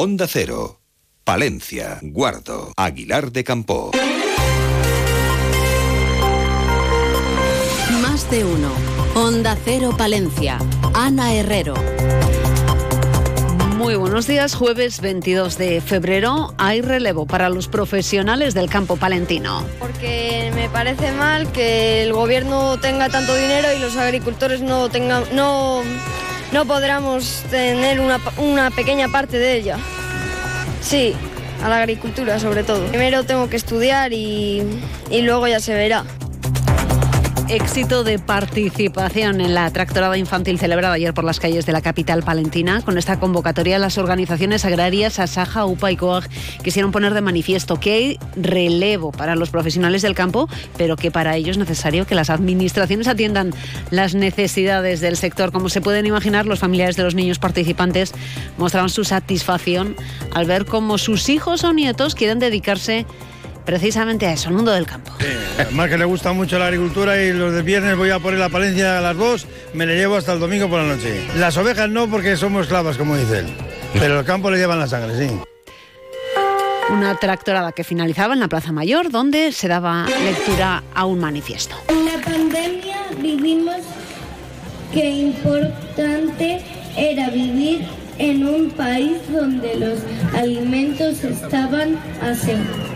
Onda Cero, Palencia, Guardo, Aguilar de Campo. Más de uno. Onda Cero Palencia. Ana Herrero. Muy buenos días, jueves 22 de febrero hay relevo para los profesionales del campo palentino. Porque me parece mal que el gobierno tenga tanto dinero y los agricultores no tengan, no, no podamos tener una, una pequeña parte de ella. Sí, a la agricultura sobre todo. Primero tengo que estudiar y, y luego ya se verá. Éxito de participación en la tractorada infantil celebrada ayer por las calles de la capital palentina. Con esta convocatoria, las organizaciones agrarias Asaja, UPA y COAG quisieron poner de manifiesto que hay relevo para los profesionales del campo, pero que para ello es necesario que las administraciones atiendan las necesidades del sector. Como se pueden imaginar, los familiares de los niños participantes mostraban su satisfacción al ver cómo sus hijos o nietos quieren dedicarse precisamente a eso, al mundo del campo. Más que le gusta mucho la agricultura y los del viernes voy a poner la Palencia a las dos, me le llevo hasta el domingo por la noche. Las ovejas no porque somos clavas, como dice él, pero el campo le llevan la sangre, sí. Una tractorada que finalizaba en la Plaza Mayor, donde se daba lectura a un manifiesto. En la pandemia vivimos que importante era vivir en un país donde los alimentos estaban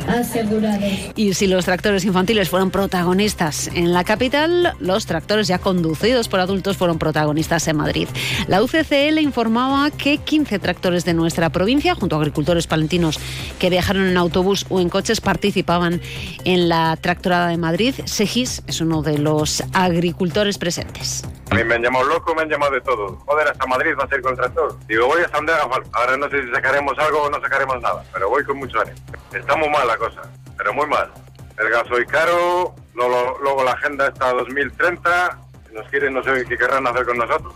asegurados. Y si los tractores infantiles fueron protagonistas en la capital, los tractores ya conducidos por adultos fueron protagonistas en Madrid. La UCCL informaba que 15 tractores de nuestra provincia, junto a agricultores palentinos que viajaron en autobús o en coches, participaban en la tractorada de Madrid. Segis es uno de los agricultores presentes. A mí me han llamado loco, me han llamado de todo. Joder, hasta Madrid va a ser con tractor. Digo, voy hasta donde haga falta. Ahora no sé si sacaremos algo o no sacaremos nada, pero voy con mucho ánimo. Está muy mal la cosa, pero muy mal. El gasoil caro, luego, luego la agenda está 2030, si nos quieren no sé qué querrán hacer con nosotros.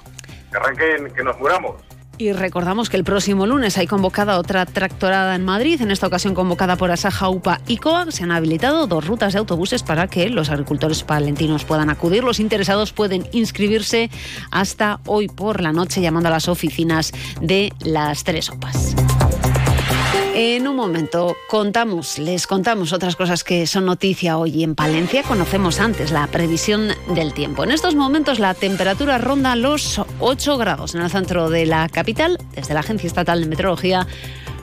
Que arranquen, que nos muramos. Y recordamos que el próximo lunes hay convocada otra tractorada en Madrid, en esta ocasión convocada por Asaja, UPA y COAG. Se han habilitado dos rutas de autobuses para que los agricultores palentinos puedan acudir. Los interesados pueden inscribirse hasta hoy por la noche llamando a las oficinas de las tres OPAs. En un momento contamos, les contamos otras cosas que son noticia hoy en Palencia. Conocemos antes la previsión del tiempo. En estos momentos la temperatura ronda los 8 grados en el centro de la capital. Desde la Agencia Estatal de Meteorología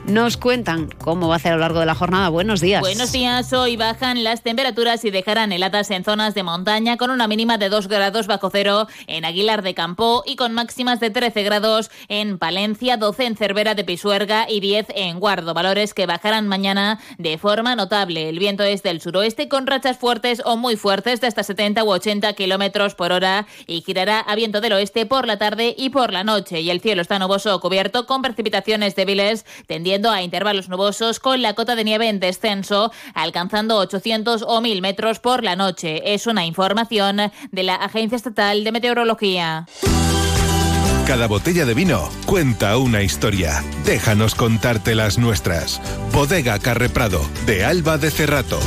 nos cuentan cómo va a ser a lo largo de la jornada. Buenos días. Buenos días. Hoy bajan las temperaturas y dejarán heladas en zonas de montaña con una mínima de 2 grados bajo cero en Aguilar de Campo y con máximas de 13 grados en Palencia, 12 en Cervera de Pisuerga y 10 en Guardo. Valores que bajarán mañana de forma notable. El viento es del suroeste con rachas fuertes o muy fuertes de hasta 70 u 80 kilómetros por hora y girará a viento del oeste por la tarde y por la noche. Y el cielo está nuboso cubierto con precipitaciones débiles tendiendo a intervalos nubosos con la cota de nieve en descenso, alcanzando 800 o 1000 metros por la noche. Es una información de la Agencia Estatal de Meteorología. Cada botella de vino cuenta una historia. Déjanos contarte las nuestras. Bodega Carre Prado, de Alba de Cerrato.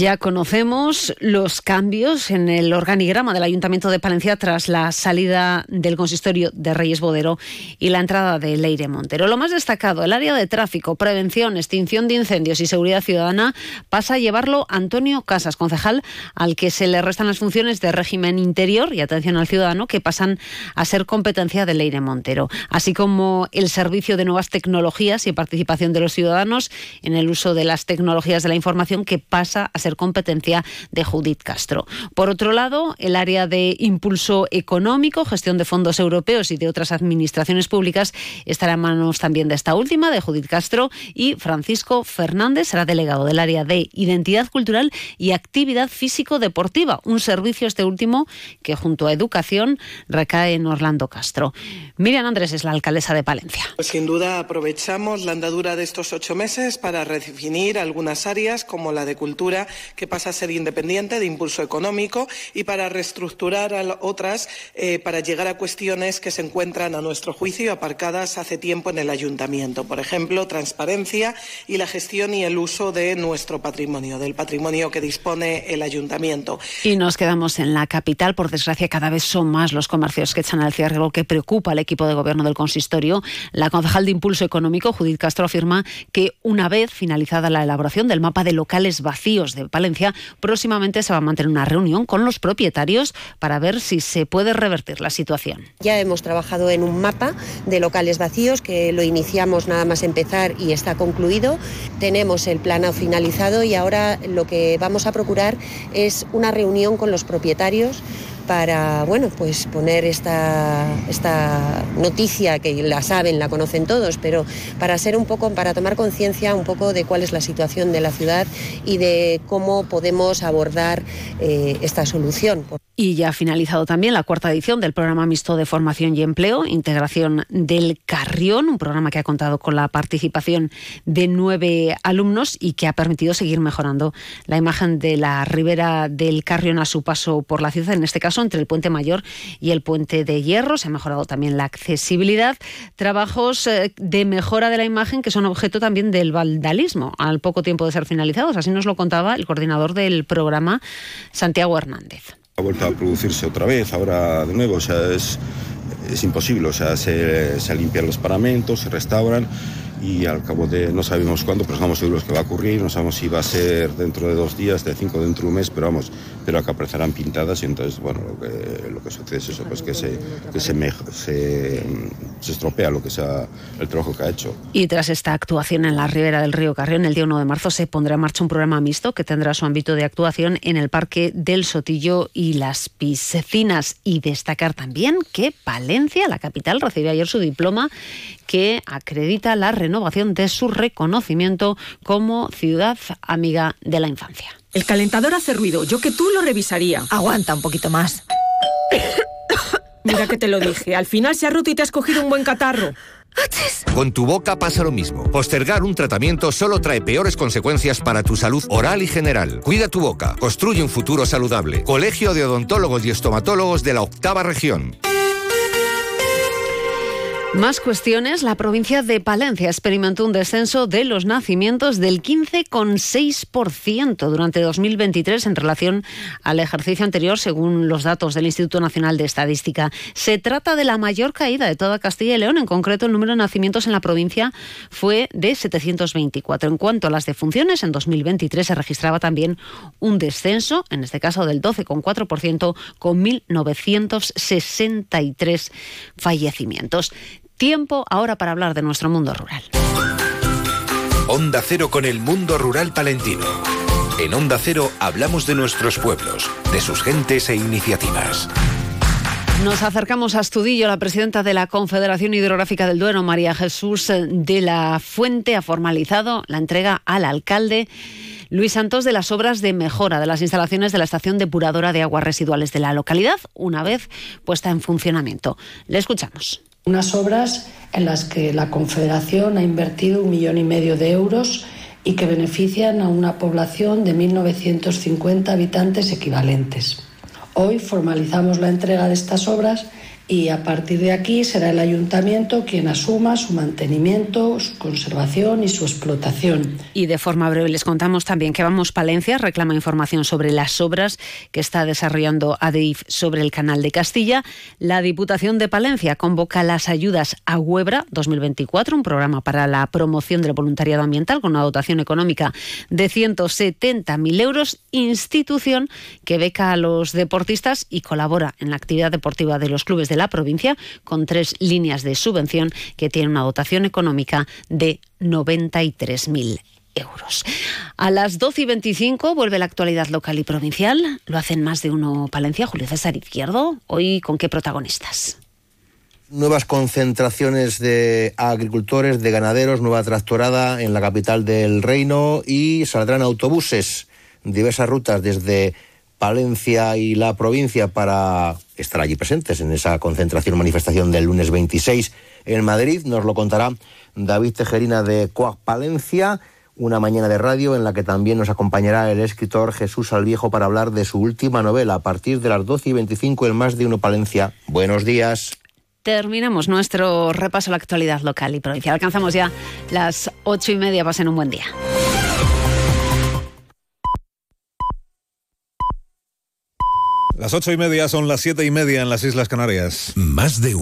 Ya conocemos los cambios en el organigrama del Ayuntamiento de Palencia tras la salida del consistorio de Reyes Bodero y la entrada de Leire Montero. Lo más destacado, el área de tráfico, prevención, extinción de incendios y seguridad ciudadana pasa a llevarlo Antonio Casas, concejal al que se le restan las funciones de régimen interior y atención al ciudadano que pasan a ser competencia de Leire Montero, así como el servicio de nuevas tecnologías y participación de los ciudadanos en el uso de las tecnologías de la información que pasa a ser competencia de Judith Castro. Por otro lado, el área de impulso económico, gestión de fondos europeos y de otras administraciones públicas estará en manos también de esta última, de Judith Castro, y Francisco Fernández será delegado del área de identidad cultural y actividad físico-deportiva, un servicio este último que junto a educación recae en Orlando Castro. Miriam Andrés es la alcaldesa de Palencia. Pues sin duda aprovechamos la andadura de estos ocho meses para redefinir algunas áreas como la de cultura que pasa a ser independiente de impulso económico y para reestructurar a otras eh, para llegar a cuestiones que se encuentran a nuestro juicio aparcadas hace tiempo en el ayuntamiento. Por ejemplo, transparencia y la gestión y el uso de nuestro patrimonio, del patrimonio que dispone el ayuntamiento. Y nos quedamos en la capital. Por desgracia, cada vez son más los comercios que echan al cierre, lo que preocupa al equipo de gobierno del consistorio. La concejal de Impulso Económico, Judith Castro, afirma que una vez finalizada la elaboración del mapa de locales vacíos de Palencia, próximamente se va a mantener una reunión con los propietarios para ver si se puede revertir la situación. Ya hemos trabajado en un mapa de locales vacíos que lo iniciamos nada más empezar y está concluido. Tenemos el plano finalizado y ahora lo que vamos a procurar es una reunión con los propietarios para bueno pues poner esta, esta noticia que la saben, la conocen todos, pero para ser un poco, para tomar conciencia un poco de cuál es la situación de la ciudad y de cómo podemos abordar eh, esta solución. Y ya ha finalizado también la cuarta edición del programa mixto de formación y empleo, integración del Carrión, un programa que ha contado con la participación de nueve alumnos y que ha permitido seguir mejorando la imagen de la ribera del Carrión a su paso por la ciudad, en este caso entre el puente mayor y el puente de hierro. Se ha mejorado también la accesibilidad. Trabajos eh, de mejora de la imagen que son objeto también del vandalismo al poco tiempo de ser finalizados. Así nos lo contaba el coordinador del programa, Santiago Hernández. Ha vuelto a producirse otra vez, ahora de nuevo, o sea, es, es imposible, o sea, se, se limpian los paramentos, se restauran y al cabo de no sabemos cuándo, pero estamos seguros que va a ocurrir, no sabemos si va a ser dentro de dos días, de cinco, dentro de un mes, pero vamos, pero que aparecerán pintadas y entonces, bueno, lo que, lo que sucede es eso, pues que se, que se, se, se, estropea lo que sea el trabajo que ha hecho. Y tras esta actuación en la ribera del río Carrión, el día 1 de marzo se pondrá en marcha un programa mixto que tendrá su ámbito de actuación en el Parque del Sotillo y las Piscinas. Y destacar también que Palencia, la capital, recibió ayer su diploma que acredita la renovación de su reconocimiento como ciudad amiga de la infancia. El calentador hace ruido, yo que tú lo revisaría. Aguanta un poquito más. Mira que te lo dije, al final se ha roto y te has cogido un buen catarro. Con tu boca pasa lo mismo. Postergar un tratamiento solo trae peores consecuencias para tu salud oral y general. Cuida tu boca. Construye un futuro saludable. Colegio de Odontólogos y Estomatólogos de la Octava Región. Más cuestiones. La provincia de Palencia experimentó un descenso de los nacimientos del 15,6% durante 2023 en relación al ejercicio anterior, según los datos del Instituto Nacional de Estadística. Se trata de la mayor caída de toda Castilla y León. En concreto, el número de nacimientos en la provincia fue de 724. En cuanto a las defunciones, en 2023 se registraba también un descenso, en este caso del 12,4%, con 1.963 fallecimientos. Tiempo ahora para hablar de nuestro mundo rural. Onda Cero con el mundo rural palentino. En Onda Cero hablamos de nuestros pueblos, de sus gentes e iniciativas. Nos acercamos a Estudillo. La presidenta de la Confederación Hidrográfica del Duero, María Jesús de la Fuente, ha formalizado la entrega al alcalde Luis Santos de las obras de mejora de las instalaciones de la estación depuradora de aguas residuales de la localidad, una vez puesta en funcionamiento. Le escuchamos. Unas obras en las que la Confederación ha invertido un millón y medio de euros y que benefician a una población de 1.950 habitantes equivalentes. Hoy formalizamos la entrega de estas obras y a partir de aquí será el ayuntamiento quien asuma su mantenimiento, su conservación y su explotación. Y de forma breve les contamos también que Vamos Palencia reclama información sobre las obras que está desarrollando ADIF sobre el canal de Castilla. La Diputación de Palencia convoca las ayudas a Huebra 2024, un programa para la promoción del voluntariado ambiental con una dotación económica de 170.000 euros, institución que beca a los deportistas y colabora en la actividad deportiva de los clubes de la provincia con tres líneas de subvención que tienen una dotación económica de 93.000 euros. A las 12 y 25 vuelve la actualidad local y provincial. Lo hacen más de uno Palencia, Julio César Izquierdo. Hoy, ¿con qué protagonistas? Nuevas concentraciones de agricultores, de ganaderos, nueva tractorada en la capital del reino y saldrán autobuses, diversas rutas desde Palencia y la provincia para estar allí presentes en esa concentración manifestación del lunes 26 en Madrid. Nos lo contará David Tejerina de Coac Palencia una mañana de radio en la que también nos acompañará el escritor Jesús Alviejo para hablar de su última novela a partir de las 12 y 25 en Más de Uno Palencia. Buenos días. Terminamos nuestro repaso a la actualidad local y provincial. Alcanzamos ya las ocho y media. Pasen un buen día. Las ocho y media son las siete y media en las Islas Canarias. Más de uno.